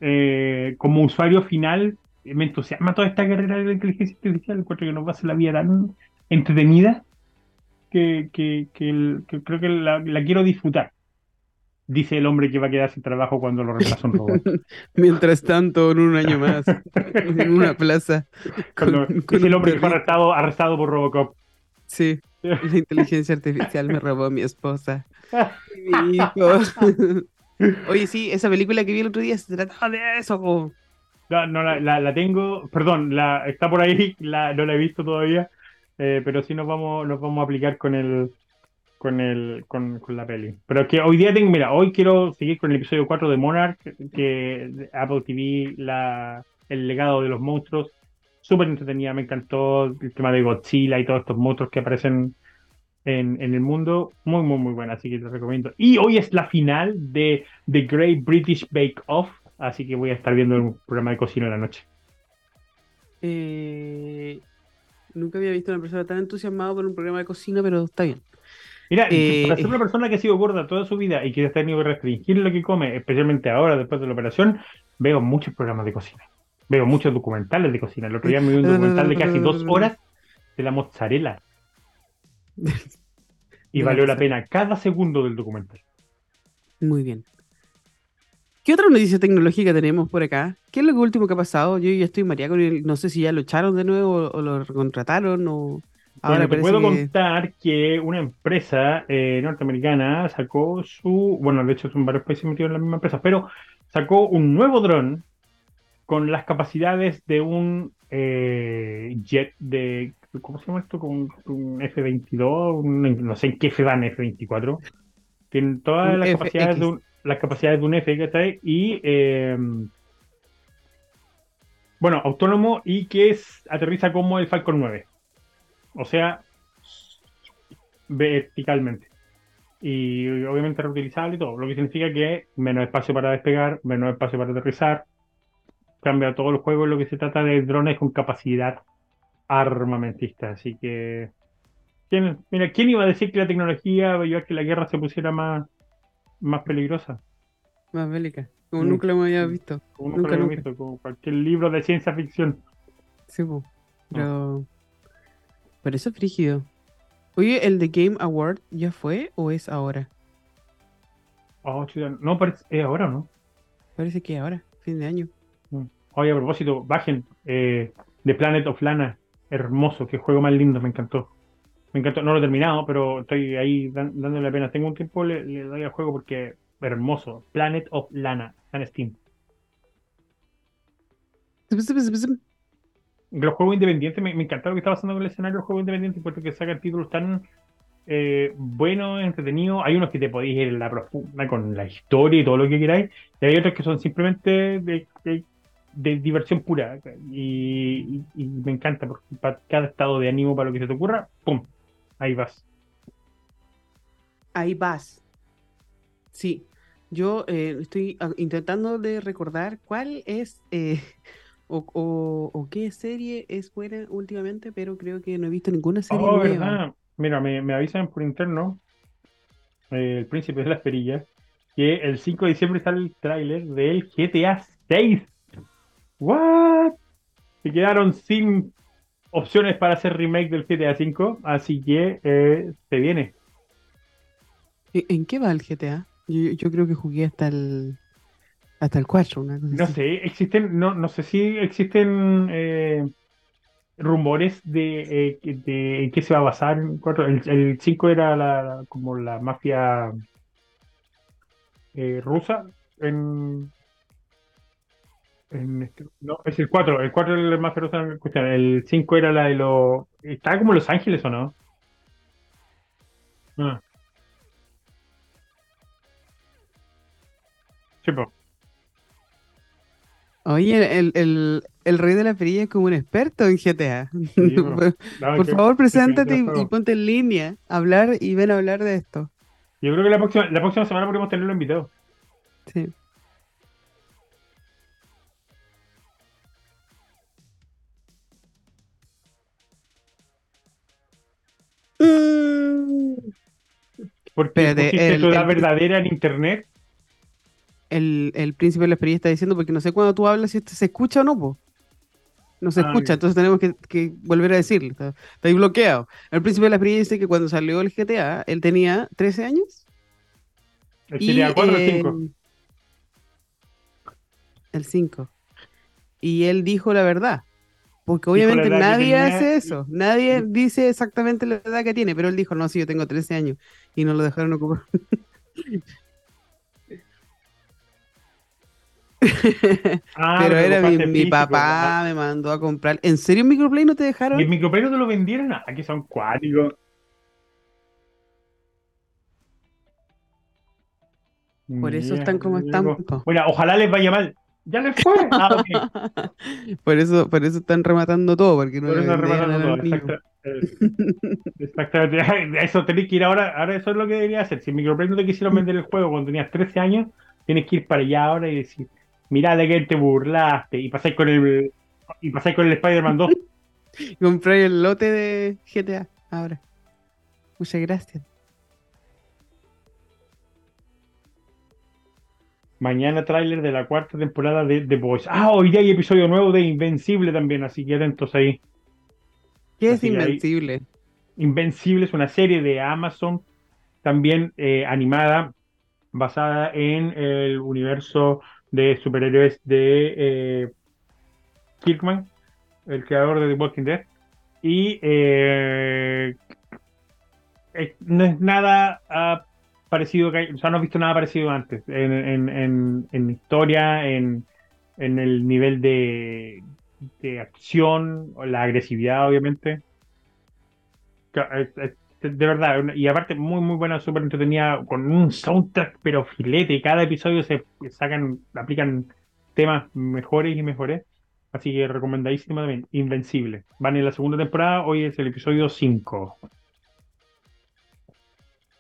eh, como usuario final, me entusiasma toda esta carrera de la inteligencia artificial. Encuentro que nos va a hacer la vida tan entretenida que, que, creo que la quiero disfrutar dice el hombre que va a quedar sin trabajo cuando lo reemplaza un robot. Mientras tanto, en un año más, en una plaza. dice el hombre que fue arrestado, arrestado por Robocop. Sí, la inteligencia artificial me robó a mi esposa. mi hijo. Oye, sí, esa película que vi el otro día se trataba de eso. No, no la, la, tengo, perdón, la, está por ahí, la, no la he visto todavía, eh, pero sí nos vamos, nos vamos a aplicar con el, con, el, con, la peli. Pero que hoy día tengo, mira, hoy quiero seguir con el episodio 4 de Monarch, que Apple TV, la, el legado de los monstruos. Súper entretenida, me encantó el tema de Godzilla y todos estos monstruos que aparecen en, en, el mundo. Muy, muy, muy buena, así que te recomiendo. Y hoy es la final de The Great British Bake Off, así que voy a estar viendo un programa de cocina en la noche. Eh, nunca había visto a una persona tan entusiasmada por un programa de cocina, pero está bien. Mira, eh, para ser una persona que ha sido gorda toda su vida y que ha tenido que restringir lo que come, especialmente ahora después de la operación, veo muchos programas de cocina. Veo muchos documentales de cocina. El otro día me vi un documental de casi dos horas de la mozzarella. Y valió la pena cada segundo del documental. Muy bien. ¿Qué otra noticia tecnológica tenemos por acá? ¿Qué es lo último que ha pasado? Yo ya estoy mareado no sé si ya lo echaron de nuevo o lo contrataron o Ahora te puedo contar que una empresa eh, norteamericana sacó su, bueno, de hecho son varios países metidos en la misma empresa, pero sacó un nuevo dron con las capacidades de un eh, jet de, ¿cómo se llama esto? Con un F-22, no sé en qué F van F-24. Tiene todas las capacidades, de un, las capacidades de un F, que Y, eh, bueno, autónomo y que es, aterriza como el Falcon 9 o sea, verticalmente. Y obviamente reutilizable y todo, lo que significa que menos espacio para despegar, menos espacio para aterrizar. Cambia todo el juego en lo que se trata de drones con capacidad armamentista. Así que, ¿quién, mira, ¿quién iba a decir que la tecnología iba a que la guerra se pusiera más, más peligrosa? Más bélica, como nunca lo había visto. Como nunca, lo había visto, como cualquier libro de ciencia ficción. Sí, pero... Pero eso es frígido. Oye, ¿el The Game Award ya fue o es ahora? Oh, no, parece, es ahora, ¿no? Parece que ahora, fin de año. Mm. Oye, a propósito, bajen eh, The Planet of Lana. Hermoso, qué juego más lindo, me encantó. Me encantó, no lo he terminado, pero estoy ahí dándole la pena. Tengo un tiempo, le, doy al juego porque hermoso. Planet of Lana, en Steam. Los juegos independientes, me, me encantó lo que está pasando con el escenario los juegos independientes, porque que sacan títulos tan eh, buenos, entretenidos. Hay unos que te podéis ir en la profunda con la historia y todo lo que queráis, y hay otros que son simplemente de, diversión pura. Y, me encanta, porque cada estado de ánimo, para lo que se te ocurra, ¡pum! Ahí vas. Ahí vas. Sí, yo eh, estoy ah, intentando de recordar cuál es eh, o, qué serie es buena últimamente, pero creo que no he visto ninguna serie oh, nueva. Mira, me, avisan por interno, eh, el príncipe de las perillas, que el 5 de diciembre sale el tráiler del GTA 6. ¿What? Se quedaron sin opciones para hacer remake del GTA 5, así que eh, se viene. ¿En qué va el GTA? Yo, creo que jugué hasta el hasta el 4. no sé, existen, no, no sé si existen eh, rumores de, eh, de en qué se va a basar. El 5 era la, como la mafia eh, rusa en, este, no, es el 4, el 4 era la mafia rusa en el 5 era la de los... ¿Estaba como Los Ángeles o no? Ah. Sí, pues. Oye, el, el, el, rey de la perilla es como un experto en GTA. Por favor, preséntate y, ponte en línea, hablar y ven a hablar de esto. Yo creo que la próxima, la próxima semana podemos tenerlo invitado. Sí. Mm. Porque Espérate, el, toda verdadera en internet el, príncipe de la experiencia está diciendo, porque no sé cuando tú hablas si este se escucha o no, po. No se ah, escucha, entonces tenemos que, volver a decirle. Está, ahí bloqueado. El príncipe de la experiencia dice que cuando salió el GTA, él tenía 13 años. ¿El GTA 4 o 5? El 5. Y él dijo la verdad. Porque obviamente nadie hace eso. Nadie dice exactamente la edad que tiene, pero él dijo, no, sí, yo tengo 13 años. Y no lo dejaron ocupar. Ah, pero era mi, papá me mandó a comprar. ¿En serio en Microplay no te dejaron? ¿Y en Microplay no te lo vendieron? Aquí ah, son cuáticos. Por eso están como están. Bueno, ojalá les vaya mal. Ya les fue. Ah, por eso, por eso están rematando todo, porque no por eso rematando todo. Exactamente. Eso tenéis que ir ahora. Ahora eso es lo que debería hacer. Si Microplay no te quisieron vender el juego cuando tenías 13 años, tienes que ir para allá ahora y decir, mirá de que te burlaste y pasáis con el y pasáis con el Spider-Man 2. Compré el lote de GTA ahora. Muchas gracias. Mañana tráiler de la cuarta temporada de The Boys. Ah, hoy día hay episodio nuevo de Invencible también, así que atentos ahí. ¿Qué es Invencible? Invencible es una serie de Amazon, también eh, animada, basada en el universo de superhéroes de eh, Kirkman, el creador de The Walking Dead. Y eh, no es nada ah, parecido, o sea, no he visto nada parecido antes en, en, historia, en, en el nivel de, de acción, la agresividad, obviamente de verdad, y aparte muy muy buena, súper entretenida, con un soundtrack pero filete, cada episodio se sacan, aplican temas mejores y mejores, así que recomendadísima también, Invencible. Van en la segunda temporada, hoy es el episodio 5.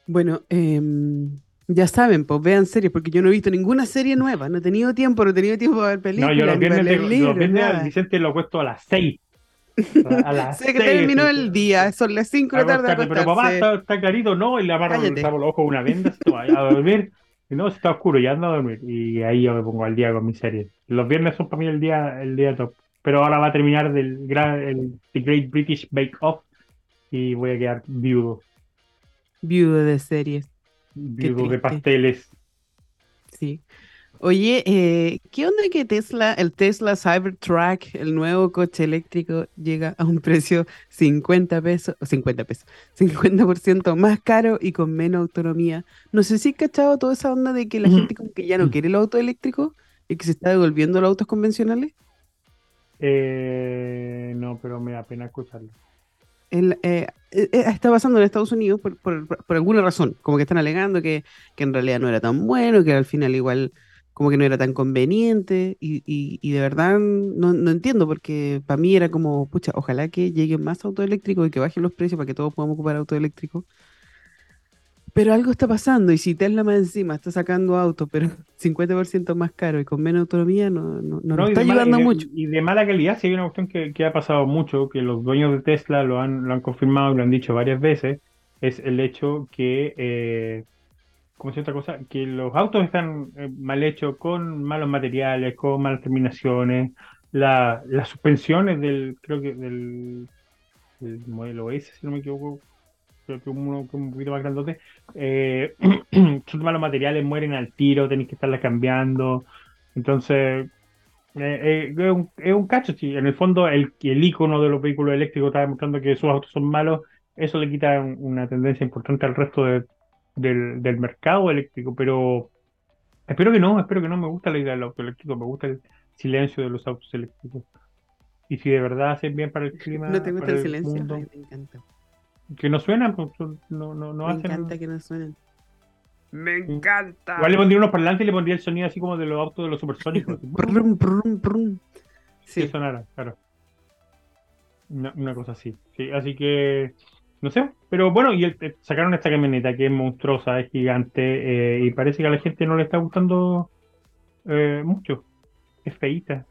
Bueno, em, ya saben, pues vean series, porque yo no he visto ninguna serie nueva, no he tenido tiempo, no he tenido tiempo de ver películas. No, yo los viernes, los viernes Vicente lo he puesto a las 6 a las sé que terminó el día, son las 5 de la tarde. pero papá, está, clarito, ¿no? Y le amarro los ojos una venda, a dormir. Y no, está oscuro, ya ando a dormir. Y ahí yo me pongo al día con mi serie. Los viernes son para mí el día, el día top. Pero ahora va a terminar del gran, el The Great British Bake Off y voy a quedar viudo. Viudo de series. Viudo de pasteles. Sí. Oye, eh, ¿qué onda que Tesla, el Tesla Cybertruck, el nuevo coche eléctrico, llega a un precio 50 pesos, 50 pesos, 50% más caro y con menos autonomía? No sé si has cachado toda esa onda de que la gente como que ya no quiere el auto eléctrico y que se está devolviendo los autos convencionales. Eh, no, pero me da pena escucharlo. El, eh, eh, está pasando en Estados Unidos por, por- por alguna razón, como que están alegando que, que en realidad no era tan bueno, que al final igual como que no era tan conveniente y, y- y de verdad no, no entiendo porque para mí era como, pucha, ojalá que lleguen más autos eléctricos y que bajen los precios para que todos podamos ocupar autos eléctricos. Pero algo está pasando y si Tesla más encima está sacando autos, pero 50% más caro y con menos autonomía, no, no, no No, está mala, y, ayudando de, mucho. y de mala calidad, sí hay una cuestión que, que ha pasado mucho, que los dueños de Tesla lo han, lo han confirmado y lo han dicho varias veces, es el hecho que, eh, ¿cómo se llama otra cosa? Que los autos están eh, mal hechos, con malos materiales, con malas terminaciones, la, las suspensiones del, creo que del, del modelo S, si no me equivoco, creo que uno que un poquito más grandote, eh, son malos materiales, mueren al tiro, tenéis que estarlas cambiando. Entonces, eh, eh, es, un, es un cacho, sí. En el fondo, el, el icono de los vehículos eléctricos está demostrando que sus autos son malos. Eso le quita un- una tendencia importante al resto de- del, del mercado eléctrico, pero espero que no, espero que no. Me gusta la idea del auto eléctrico, me gusta el silencio de los autos eléctricos. Y si de verdad hacen bien para el clima, ¿No te gusta el silencio? mundo, Ay, me encanta. que no suenan, pues, no, no, no Me hacen. encanta que no suenen. Me encanta. Igual le pondría unos parlantes y le pondría el sonido así como de los autos de los supersónicos. así, Brum, brum, brum. que Sí. sonara, claro. Una, una cosa así. Sí, así que, no sé. Pero bueno, y el- sacaron esta camioneta que es monstruosa, es gigante, eh, y parece que a la gente no le está gustando eh, mucho. Es feíta.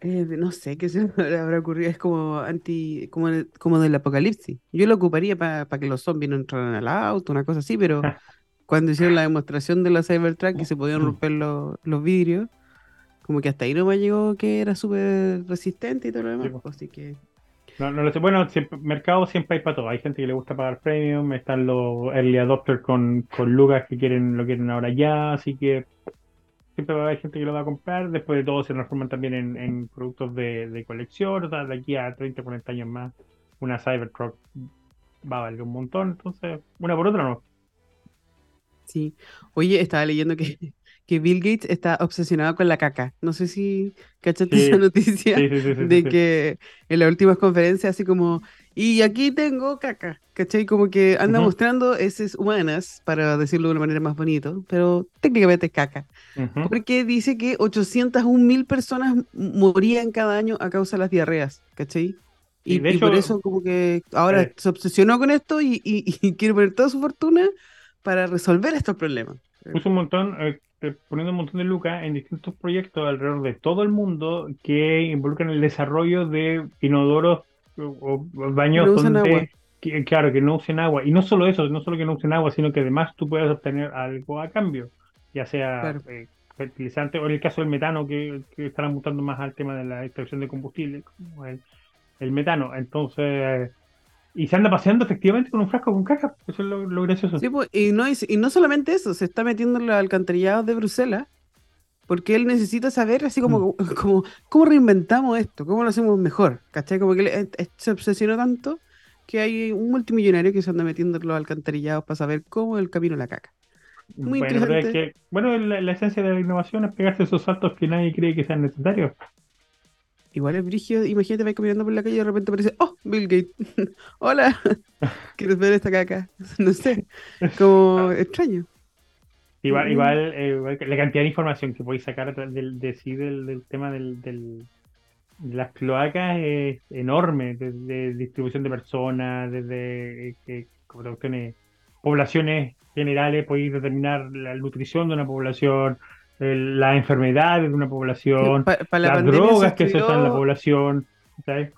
Eh, no sé qué se me habrá ocurrido. Es como anti, como, como del apocalipsis. Yo lo ocuparía para que los zombies no entraran al auto, una cosa así, pero cuando hicieron la demostración de la Cybertruck que se podían romper los, los vidrios, como que hasta ahí no me llegó que era súper resistente y todo lo demás. Sí, pues, Así que No, no lo sé. Bueno, mercado siempre hay para todo. Hay gente que le gusta pagar premium, están los early adopters con, con lucas que quieren, lo quieren ahora ya, así que siempre va a haber gente que lo va a comprar. Después de todo se transforman también en, en productos de, de colección. O sea, de aquí a 30, 40 años más, una Cybertruck va a valer un montón. Entonces, una por otra no. sí. Oye, estaba leyendo que, que Bill Gates está obsesionado con la caca. No sé si cachaste Sí, esa noticia. Sí, sí, de que en las últimas conferencias así como, y aquí tengo caca, ¿cachai? Como que anda Ujú. mostrando heces humanas, para decirlo de una manera más bonito, pero técnicamente es caca, Ujú. porque dice que 801 mil personas morían cada año a causa de las diarreas, ¿cachai? Y Y, de y por eso como que ahora eh, se obsesionó con esto y, y- quiere poner toda su fortuna para resolver estos problemas. puso un montón, eh, poniendo un montón de lucas en distintos proyectos alrededor de todo el mundo que involucran el desarrollo de inodoros o, o baños donde, que- claro, que no usen agua. Y no solo eso, no solo que no usen agua, sino que además tú puedes obtener algo a cambio, ya sea Claro. eh, fertilizante o en el caso del metano, que, que están apuntando más al tema de la extracción de combustible, como el, el metano. Entonces, y se anda paseando efectivamente con un frasco con caca. Eso es lo, lo gracioso. Sí, pues, y, no, y no solamente eso, se está metiendo en los alcantarillados de Bruselas, porque él necesita saber así como, como cómo reinventamos esto, cómo lo hacemos mejor, ¿cachai? Como que le- eh, eh, se obsesionó tanto que hay un multimillonario que se anda metiendo en los alcantarillados para saber cómo es el camino a la caca. Muy Bueno, es interesante. que, bueno, la, la esencia de la innovación es pegarse esos saltos que nadie cree que sean necesarios. Igual es brigio, imagínate, vas caminando por la calle y de repente aparece, oh, Bill Gates, hola, ¿quieres ver esta caca? No sé, como extraño. Igual, igual, eh, igual la cantidad de información que podéis sacar del, de, sí, del, del tema del, del- de las cloacas es enorme, desde distribución de personas, desde eh, poblaciones generales, podéis determinar la nutrición de una población, el- las enfermedades de una población, la las drogas que se usan en la población. ¿sabes?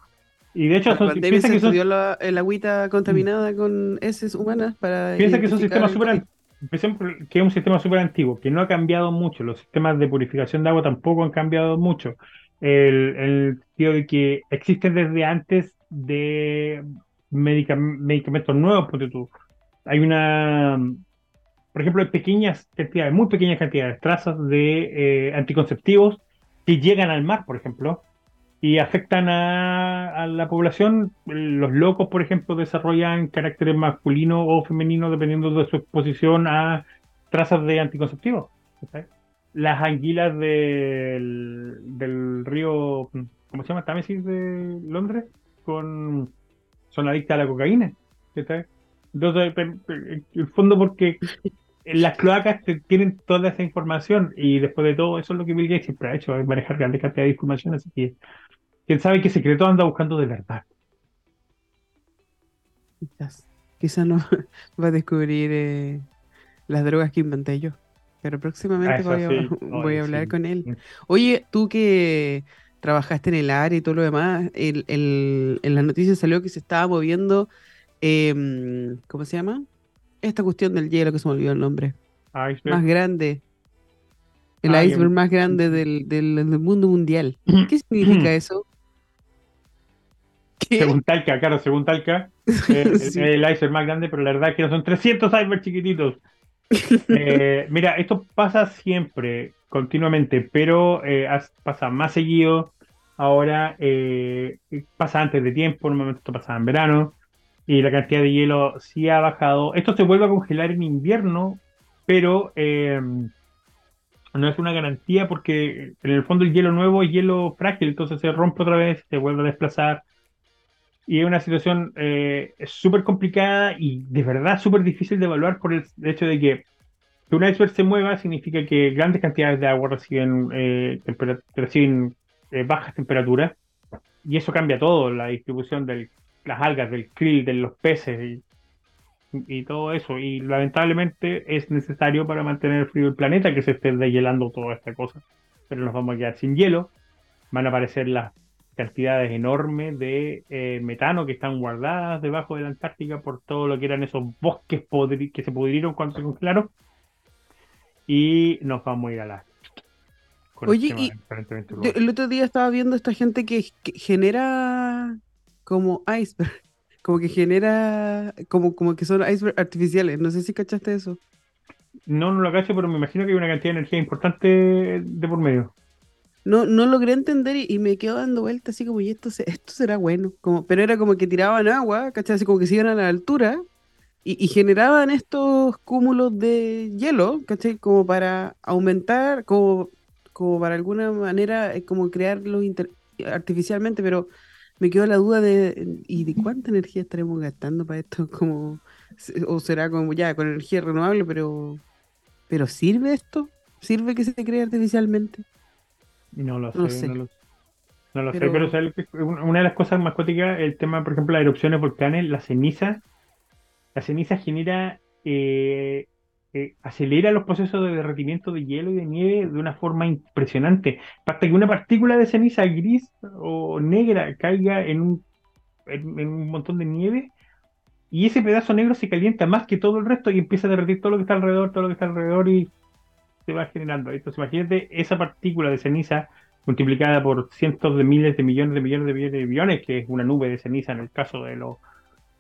Y de hecho, la son, piensa se que son, la- el agüita contaminada con heces humanas para Piensa que es un sistema súper que es un sistema súper antiguo, que no ha cambiado mucho. Los sistemas de purificación de agua tampoco han cambiado mucho. El, el sentido de que existen desde antes de medica- medicamentos nuevos, ponte tú. Hay una por ejemplo, hay pequeñas cantidades, muy pequeñas cantidades, trazas de eh, anticonceptivos que llegan al mar, por ejemplo, y afectan a, la población. Los locos, por ejemplo, desarrollan caracteres masculino o femenino dependiendo de su exposición a trazas de anticonceptivos. Las anguilas del, río, ¿cómo se llama? Támesis de Londres, con, son adictas a la cocaína. Entonces, en el fondo, porque las cloacas tienen toda esa información y después de todo, eso es lo que Bill Gates siempre ha hecho, manejar grandes cantidades de información, así que quién sabe qué secreto anda buscando de verdad. Quizás, quizás no va a descubrir eh, las drogas que inventé yo, pero próximamente voy, a, hablar con él. Mm. Oye, tú que trabajaste en el área y todo lo demás, el, en las noticias salió que se estaba moviendo, em, ¿cómo se llama? esta cuestión del hielo que se me olvidó el nombre. Más grande. El ah, iceberg más grande del, del, mundo mundial. ¿Qué significa eso? Según Talca, claro, según Talca, el, iceberg más grande, pero la verdad es que no son 300 icebergs chiquititos. Eh, mira, esto pasa siempre, continuamente, pero eh, pasa más seguido. Ahora eh, pasa antes de tiempo, normalmente esto pasaba en verano y la cantidad de hielo sí ha bajado. Esto se vuelve a congelar en invierno, pero em, no es una garantía porque en el fondo el hielo nuevo es hielo frágil, entonces se rompe otra vez, se vuelve a desplazar. Y es una situación eh, súper complicada y de verdad súper difícil de evaluar por el hecho de que que un iceberg se mueva significa que grandes cantidades de agua reciben, eh, reciben eh, bajas temperaturas y eso cambia todo, la distribución del las algas, del krill, de los peces y, todo eso. Y lamentablemente es necesario para mantener frío el planeta que se esté deshielando toda esta cosa. Pero nos vamos a quedar sin hielo. Van a aparecer las cantidades enormes de eh, metano que están guardadas debajo de la Antártica por todo lo que eran esos bosques que se pudrieron cuando se congelaron. Y nos vamos a ir a la Oye, y el otro día estaba viendo esta gente que genera como iceberg, como que genera, como, como que son iceberg artificiales. No sé si cachaste eso. No, no lo cacho, pero me imagino que hay una cantidad de energía importante de por medio. No, no logré entender y, me quedo dando vueltas así como, y esto, esto será bueno. Como, pero era como que tiraban agua, ¿cachai? Así como que se iban a la altura y, generaban estos cúmulos de hielo, ¿cachai? Como para aumentar, como, como para alguna manera, eh, como crearlos artificialmente, pero me quedó la duda de, ¿y de cuánta energía estaremos gastando para esto? Como, o será como ya con energía renovable, pero, pero ¿sirve esto? ¿Sirve que se cree artificialmente? No lo sé, no, lo, sé, pero una de las cosas más cuáticas, el tema, por ejemplo, las erupciones volcanes, la ceniza, la ceniza genera eh, eh, acelera los procesos de derretimiento de hielo y de nieve de una forma impresionante. Hasta que una partícula de ceniza gris o negra caiga en un, en, un montón de nieve y ese pedazo negro se calienta más que todo el resto y empieza a derretir todo lo que está alrededor, todo lo que está alrededor y se va generando. Entonces imagínate esa partícula de ceniza multiplicada por cientos de miles de millones de millones de millones de millones, que es una nube de ceniza en el caso de, lo,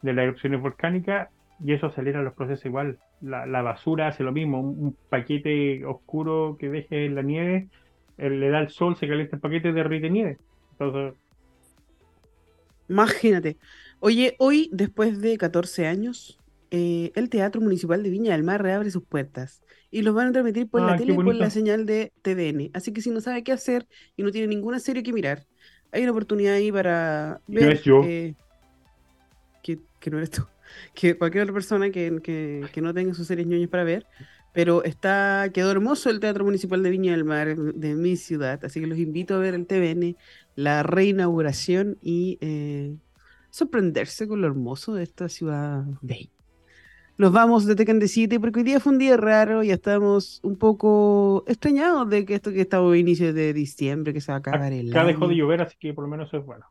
de las erupciones volcánicas, y eso acelera los procesos igual. La, basura hace lo mismo, un, paquete oscuro que deje en la nieve, le da el sol, se calienta el paquete, derrite nieve. Entonces... Imagínate. Oye, hoy, después de 14 años, eh, el Teatro Municipal de Viña del Mar reabre sus puertas y los van a transmitir por la ah, tele y por la señal de TVN. Así que si no sabe qué hacer y no tiene ninguna serie que mirar, hay una oportunidad ahí para ver. yo. Eh, que, que no eres tú que cualquier otra persona que, que, no tenga sus series ñoñas para ver. Pero está, quedó hermoso el Teatro Municipal de Viña del Mar de mi ciudad, así que los invito a ver el TVN, la reinauguración y eh, sorprenderse con lo hermoso de esta ciudad de Nos vamos de Tecan City porque hoy día fue un día raro y estamos un poco extrañados de que esto que estamos a inicio de diciembre, que se va a acabar el Acá dejó de llover, así que por lo menos es bueno.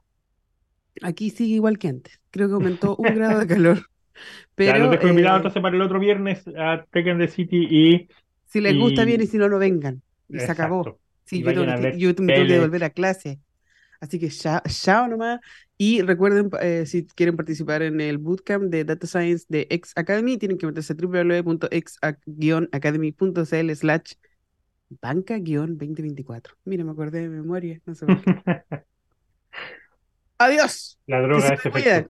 Aquí sigue igual que antes. Creo que aumentó un grado de calor. Pero, ya, lo dejo eh, entonces para el otro viernes a Tekken the City y. Si les gusta bien y si no, no vengan. Y se acabó. Sí, yo, tengo, yo me tengo que volver a clase. Así que chao, chao nomás. Y recuerden, eh, si quieren participar en el bootcamp de Data Science de X Academy, tienen que meterse a www.x-academy.cl slash banca-2024. Mira, me acordé de memoria, no sé por qué. Adiós. La droga es efecto.